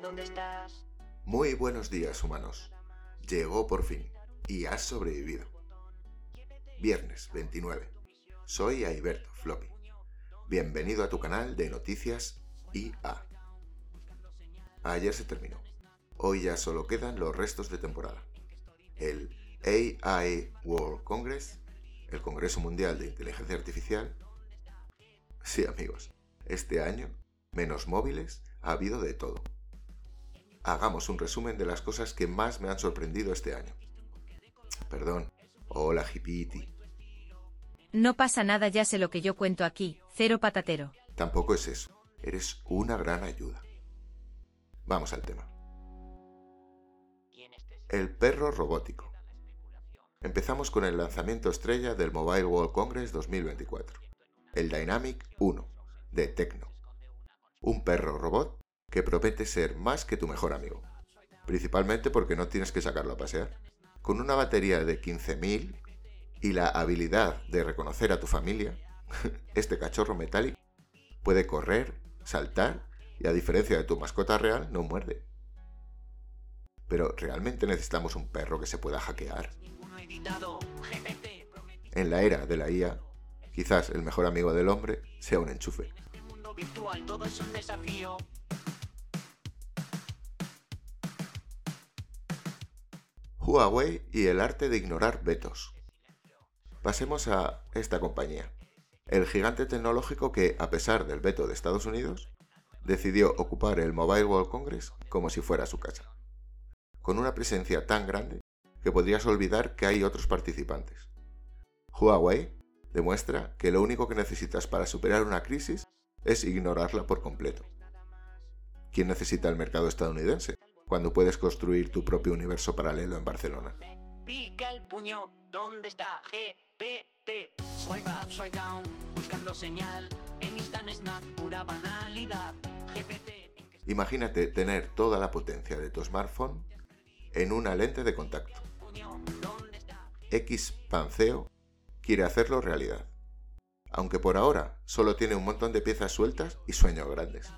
¿dónde estás? Muy buenos días, humanos. Llegó por fin y has sobrevivido. Viernes 29. Soy Aiberto Floppy. Bienvenido a tu canal de noticias IA. Ayer se terminó. Hoy ya solo quedan los restos de temporada. El AI World Congress, el Congreso Mundial de Inteligencia Artificial. Sí, amigos, este año, menos móviles, ha habido de todo. Hagamos un resumen de las cosas que más me han sorprendido este año. Perdón. Hola, Hipiti. No pasa nada, ya sé lo que yo cuento aquí, cero patatero. Tampoco es eso. Eres una gran ayuda. Vamos al tema. El perro robótico. Empezamos con el lanzamiento estrella del Mobile World Congress 2024, el Dynamic 1, de Tecno. Un perro robot que promete ser más que tu mejor amigo. Principalmente porque no tienes que sacarlo a pasear. Con una batería de 15.000 y la habilidad de reconocer a tu familia, este cachorro metálico puede correr, saltar y a diferencia de tu mascota real, no muerde. Pero ¿realmente necesitamos un perro que se pueda hackear? En la era de la IA, quizás el mejor amigo del hombre sea un enchufe. Huawei y el arte de ignorar vetos. Pasemos a esta compañía, el gigante tecnológico que, a pesar del veto de Estados Unidos, decidió ocupar el Mobile World Congress como si fuera su casa, con una presencia tan grande que podrías olvidar que hay otros participantes. Huawei demuestra que lo único que necesitas para superar una crisis es ignorarla por completo. ¿Quién necesita el mercado estadounidense? cuando puedes construir tu propio universo paralelo en Barcelona. Pica el puño, ¿dónde está GPT? Swipe up, swipe down, buscando señal. En Instant Snap, pura banalidad. GPT. Imagínate tener toda la potencia de tu smartphone en una lente de contacto. X Panceo quiere hacerlo realidad. Aunque por ahora solo tiene un montón de piezas sueltas y sueños grandes.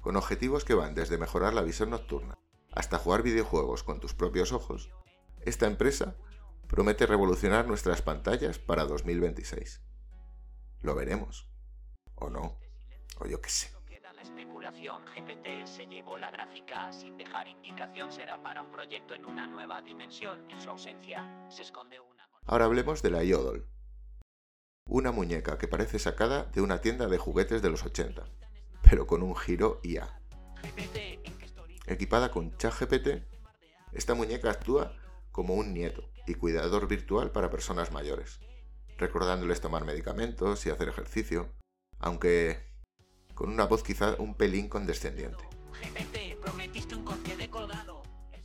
Con objetivos que van desde mejorar la visión nocturna hasta jugar videojuegos con tus propios ojos, esta empresa promete revolucionar nuestras pantallas para 2026. Lo veremos. O no. O yo qué sé. Se la. Ahora hablemos de la Yodel. Una muñeca que parece sacada de una tienda de juguetes de los 80, pero con un giro IA. Equipada con ChatGPT, esta muñeca actúa como un nieto y cuidador virtual para personas mayores, recordándoles tomar medicamentos y hacer ejercicio, aunque con una voz quizá un pelín condescendiente.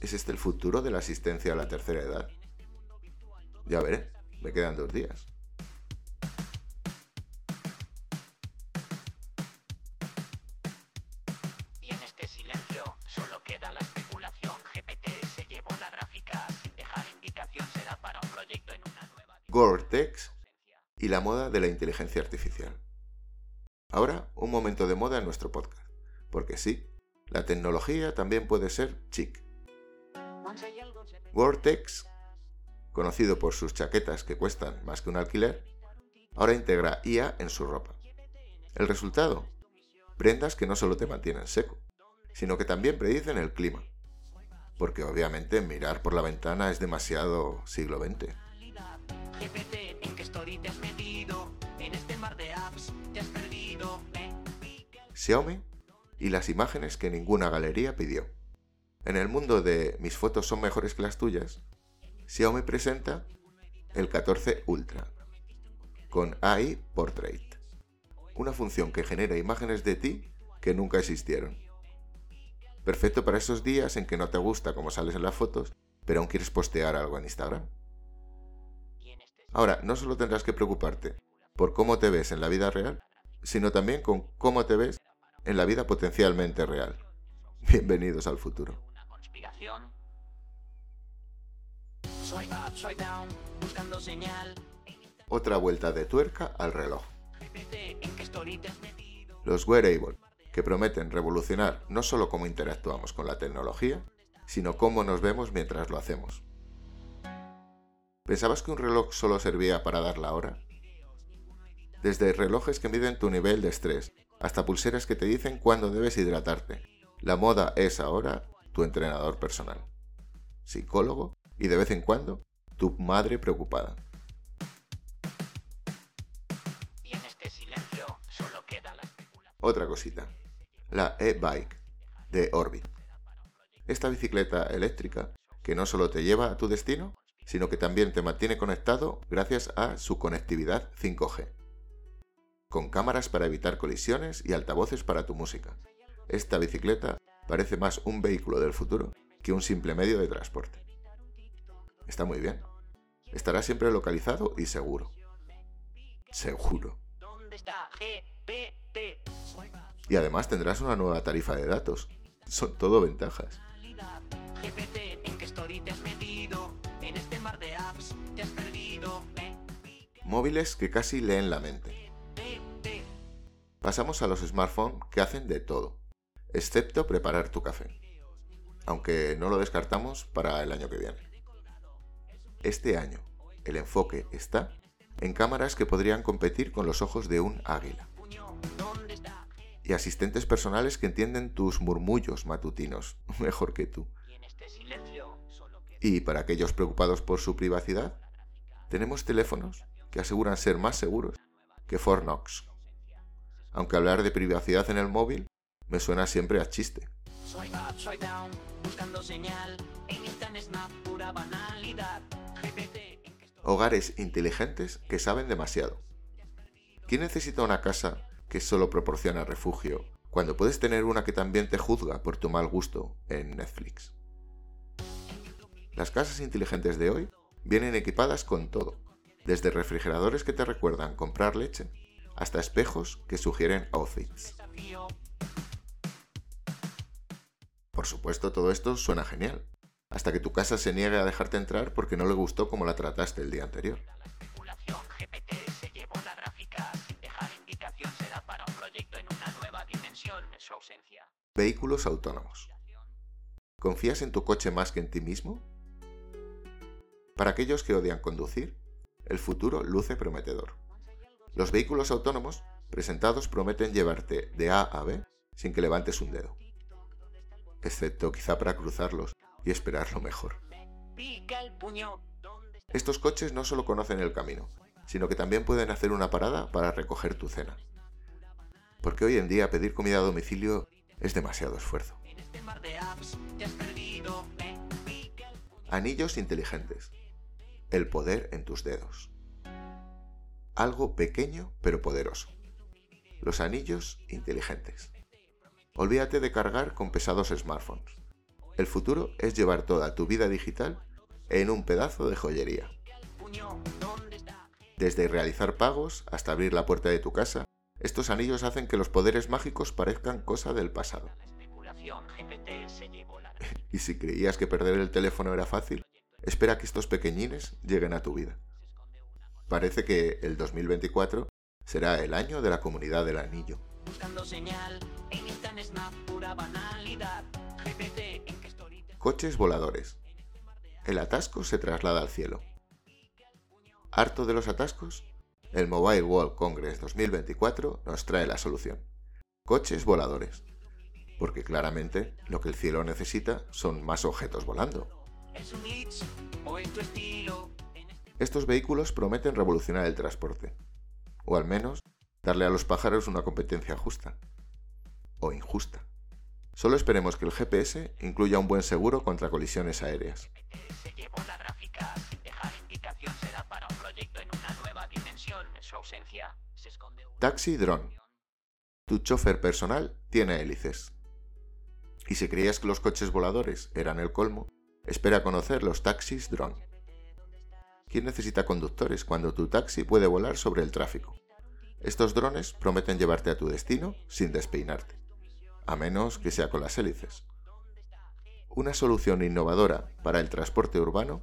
¿Es este el futuro de la asistencia a la tercera edad? Ya veré, me quedan dos días. Este Gore-Tex y la moda de la inteligencia artificial. Ahora, un momento de moda en nuestro podcast. Porque sí, la tecnología también puede ser chic. Gore-Tex, conocido por sus chaquetas que cuestan más que un alquiler, ahora integra IA en su ropa. El resultado, prendas que no solo te mantienen seco, sino que también predicen el clima. Porque obviamente mirar por la ventana es demasiado siglo XX. este Xiaomi y las imágenes que ninguna galería pidió. En el mundo de mis fotos son mejores que las tuyas, Xiaomi presenta el 14 Ultra con AI Portrait, una función que genera imágenes de ti que nunca existieron. Perfecto para esos días en que no te gusta cómo sales en las fotos, pero aún quieres postear algo en Instagram. Ahora, no solo tendrás que preocuparte por cómo te ves en la vida real, sino también con cómo te ves en la vida potencialmente real. Bienvenidos al futuro. Swipe up, swipe down, buscando señal. Otra vuelta de tuerca al reloj. Los wearable, que prometen revolucionar no solo cómo interactuamos con la tecnología, sino cómo nos vemos mientras lo hacemos. ¿Pensabas que un reloj solo servía para dar la hora? Desde relojes que miden tu nivel de estrés, hasta pulseras que te dicen cuándo debes hidratarte. La moda es ahora tu entrenador personal, psicólogo y de vez en cuando tu madre preocupada. este Otra cosita, la e-bike de Orbit. Esta bicicleta eléctrica que no solo te lleva a tu destino, sino que también te mantiene conectado gracias a su conectividad 5G. Con cámaras para evitar colisiones y altavoces para tu música. Esta bicicleta parece más un vehículo del futuro que un simple medio de transporte. Está muy bien. Estará siempre localizado y seguro. Seguro. Y además tendrás una nueva tarifa de datos. Son todo ventajas. Móviles que casi leen la mente. Pasamos a los smartphones que hacen de todo, excepto preparar tu café. Aunque no lo descartamos para el año que viene. Este año, el enfoque está en cámaras que podrían competir con los ojos de un águila. Y asistentes personales que entienden tus murmullos matutinos mejor que tú. Y para aquellos preocupados por su privacidad, tenemos teléfonos que aseguran ser más seguros que Fornox. Aunque hablar de privacidad en el móvil me suena siempre a chiste. Hogares inteligentes que saben demasiado. ¿Quién necesita una casa que solo proporciona refugio cuando puedes tener una que también te juzga por tu mal gusto en Netflix? Las casas inteligentes de hoy vienen equipadas con todo, desde refrigeradores que te recuerdan comprar leche hasta espejos que sugieren outfits. Por supuesto, todo esto suena genial, hasta que tu casa se niegue a dejarte entrar porque no le gustó como la trataste el día anterior. Vehículos autónomos. ¿Confías en tu coche más que en ti mismo? Para aquellos que odian conducir, el futuro luce prometedor. Los vehículos autónomos presentados prometen llevarte de A a B sin que levantes un dedo, excepto quizá para cruzarlos y esperar lo mejor. Estos coches no solo conocen el camino, sino que también pueden hacer una parada para recoger tu cena. Porque hoy en día pedir comida a domicilio es demasiado esfuerzo. Anillos inteligentes. El poder en tus dedos. Algo pequeño pero poderoso. Los anillos inteligentes. Olvídate de cargar con pesados smartphones. El futuro es llevar toda tu vida digital en un pedazo de joyería. Desde realizar pagos hasta abrir la puerta de tu casa, estos anillos hacen que los poderes mágicos parezcan cosa del pasado. y si creías que perder el teléfono era fácil, espera que estos pequeñines lleguen a tu vida. Parece que el 2024 será el año de la comunidad del anillo. Coches voladores. El atasco se traslada al cielo. ¿Harto de los atascos? El Mobile World Congress 2024 nos trae la solución. Coches voladores. Porque claramente lo que el cielo necesita son más objetos volando. Estos vehículos prometen revolucionar el transporte. O al menos darle a los pájaros una competencia justa. O injusta. Solo esperemos que el GPS incluya un buen seguro contra colisiones aéreas. Taxi Drone. Tu chofer personal tiene hélices. Y si creías que los coches voladores eran el colmo, espera conocer los taxis drone. ¿Quién necesita conductores cuando tu taxi puede volar sobre el tráfico? Estos drones prometen llevarte a tu destino sin despeinarte a menos que sea con las hélices. Una solución innovadora para el transporte urbano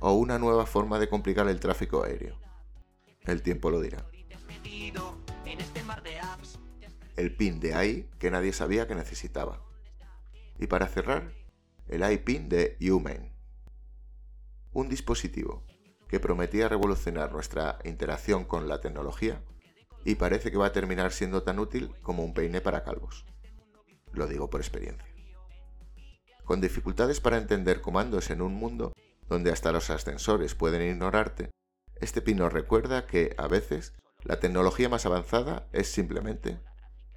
o una nueva forma de complicar el tráfico aéreo. El tiempo lo dirá. el pin de AI que nadie sabía que necesitaba. Y para cerrar, el iPin de Human. Un dispositivo que prometía revolucionar nuestra interacción con la tecnología y parece que va a terminar siendo tan útil como un peine para calvos. Lo digo por experiencia. Con dificultades para entender comandos en un mundo donde hasta los ascensores pueden ignorarte, este pin nos recuerda que, a veces, la tecnología más avanzada es simplemente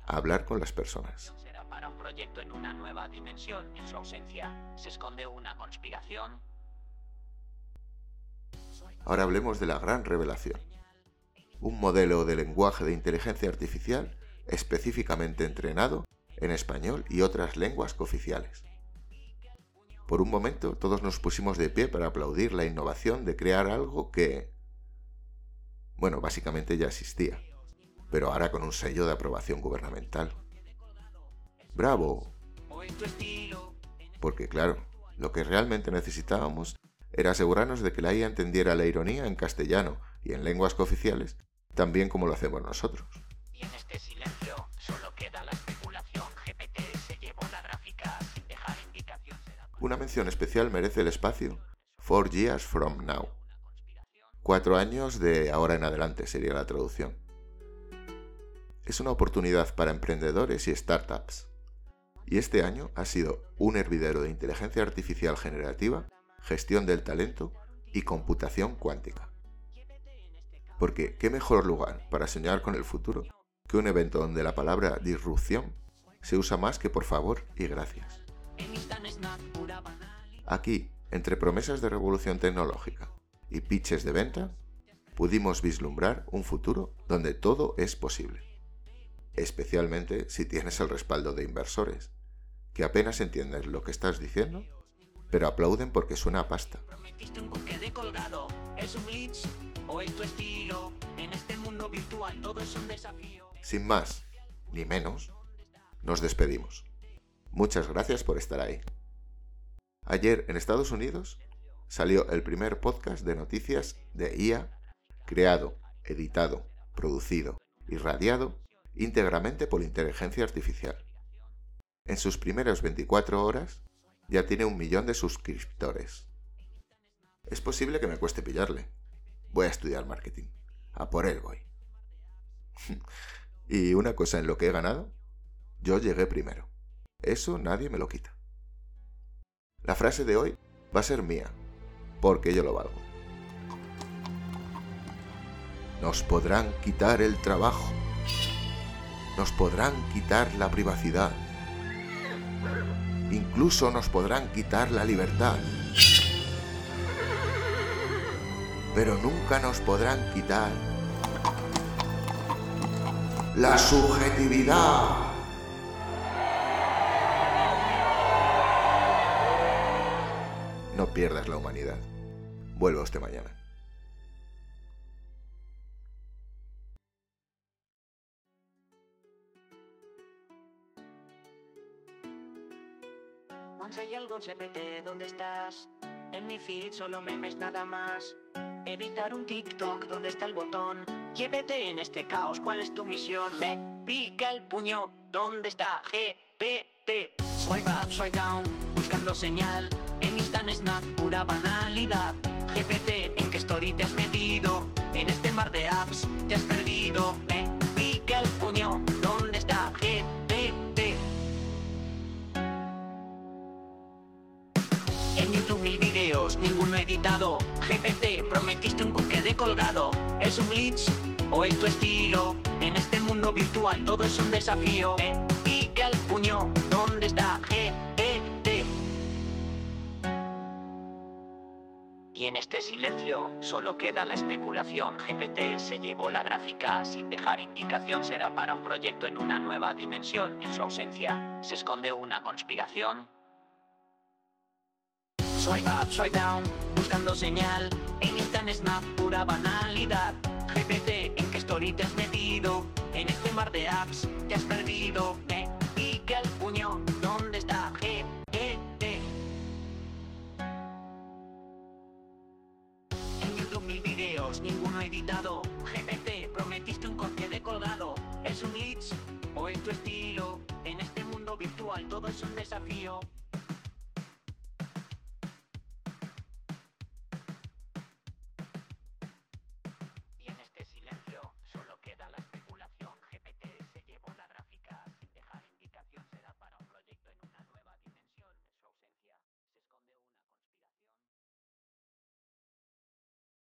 hablar con las personas. Será para un proyecto en una nueva dimensión. En su ausencia se esconde una conspiración. Ahora hablemos de la gran revelación. Un modelo de lenguaje de inteligencia artificial específicamente entrenado en español y otras lenguas cooficiales. Por un momento todos nos pusimos de pie para aplaudir la innovación de crear algo que... Bueno, básicamente ya existía, pero ahora con un sello de aprobación gubernamental. ¡Bravo! Porque claro, lo que realmente necesitábamos era asegurarnos de que la IA entendiera la ironía en castellano y en lenguas cooficiales, tan bien como lo hacemos nosotros. Y en este silencio solo queda la Una mención especial merece el espacio Four Years From Now. Cuatro años de ahora en adelante sería la traducción. Es una oportunidad para emprendedores y startups. Y este año ha sido un hervidero de inteligencia artificial generativa, gestión del talento y computación cuántica. Porque qué mejor lugar para soñar con el futuro que un evento donde la palabra disrupción se usa más que por favor y gracias. Aquí, entre promesas de revolución tecnológica y pitches de venta, pudimos vislumbrar un futuro donde todo es posible. Especialmente si tienes el respaldo de inversores, que apenas entienden lo que estás diciendo, pero aplauden porque suena a pasta. Este. Sin más, ni menos, nos despedimos. Muchas gracias por estar ahí. Ayer en Estados Unidos salió el primer podcast de noticias de IA creado, editado, producido y radiado íntegramente por inteligencia artificial. En sus primeras 24 horas ya tiene un millón de suscriptores. Es posible que me cueste pillarle. Voy a estudiar marketing. A por él voy. y una cosa en lo que he ganado, yo llegué primero. Eso nadie me lo quita. La frase de hoy va a ser mía, porque yo lo valgo. Nos podrán quitar el trabajo. Nos podrán quitar la privacidad. Incluso nos podrán quitar la libertad. Pero nunca nos podrán quitar la subjetividad. Pierdas la humanidad. Vuelva usted mañana. Once hay algo GPT, ¿dónde estás? En mi feed solo memes nada más. Evitar un TikTok, ¿dónde está el botón? Llévete en este caos, ¿cuál es tu misión? Me pica el puño, ¿dónde está GPT? Swipe up, swipe down, buscando señal. En Instant Snack, pura banalidad. GPT, ¿en qué story te has metido? En este mar de apps, te has perdido. Me pica el puño, ¿dónde está GPT? En YouTube mil videos, ninguno editado. GPT, prometiste un buque de colgado. ¿Es un glitch o es tu estilo? En este mundo virtual todo es un desafío. Me pica el puño, ¿dónde está GPT? Y en este silencio solo queda la especulación. GPT se llevó la gráfica sin dejar indicación. Será para un proyecto en una nueva dimensión. En su ausencia se esconde una conspiración. Swipe up, swipe down, buscando señal. En Instant Snap, pura banalidad. GPT, ¿en qué story te has metido? En este mar de apps, te has perdido. Me pica el puño, editado. GPT, prometiste un corte de colgado. ¿Es un glitch o en tu estilo? En este mundo virtual todo es un desafío.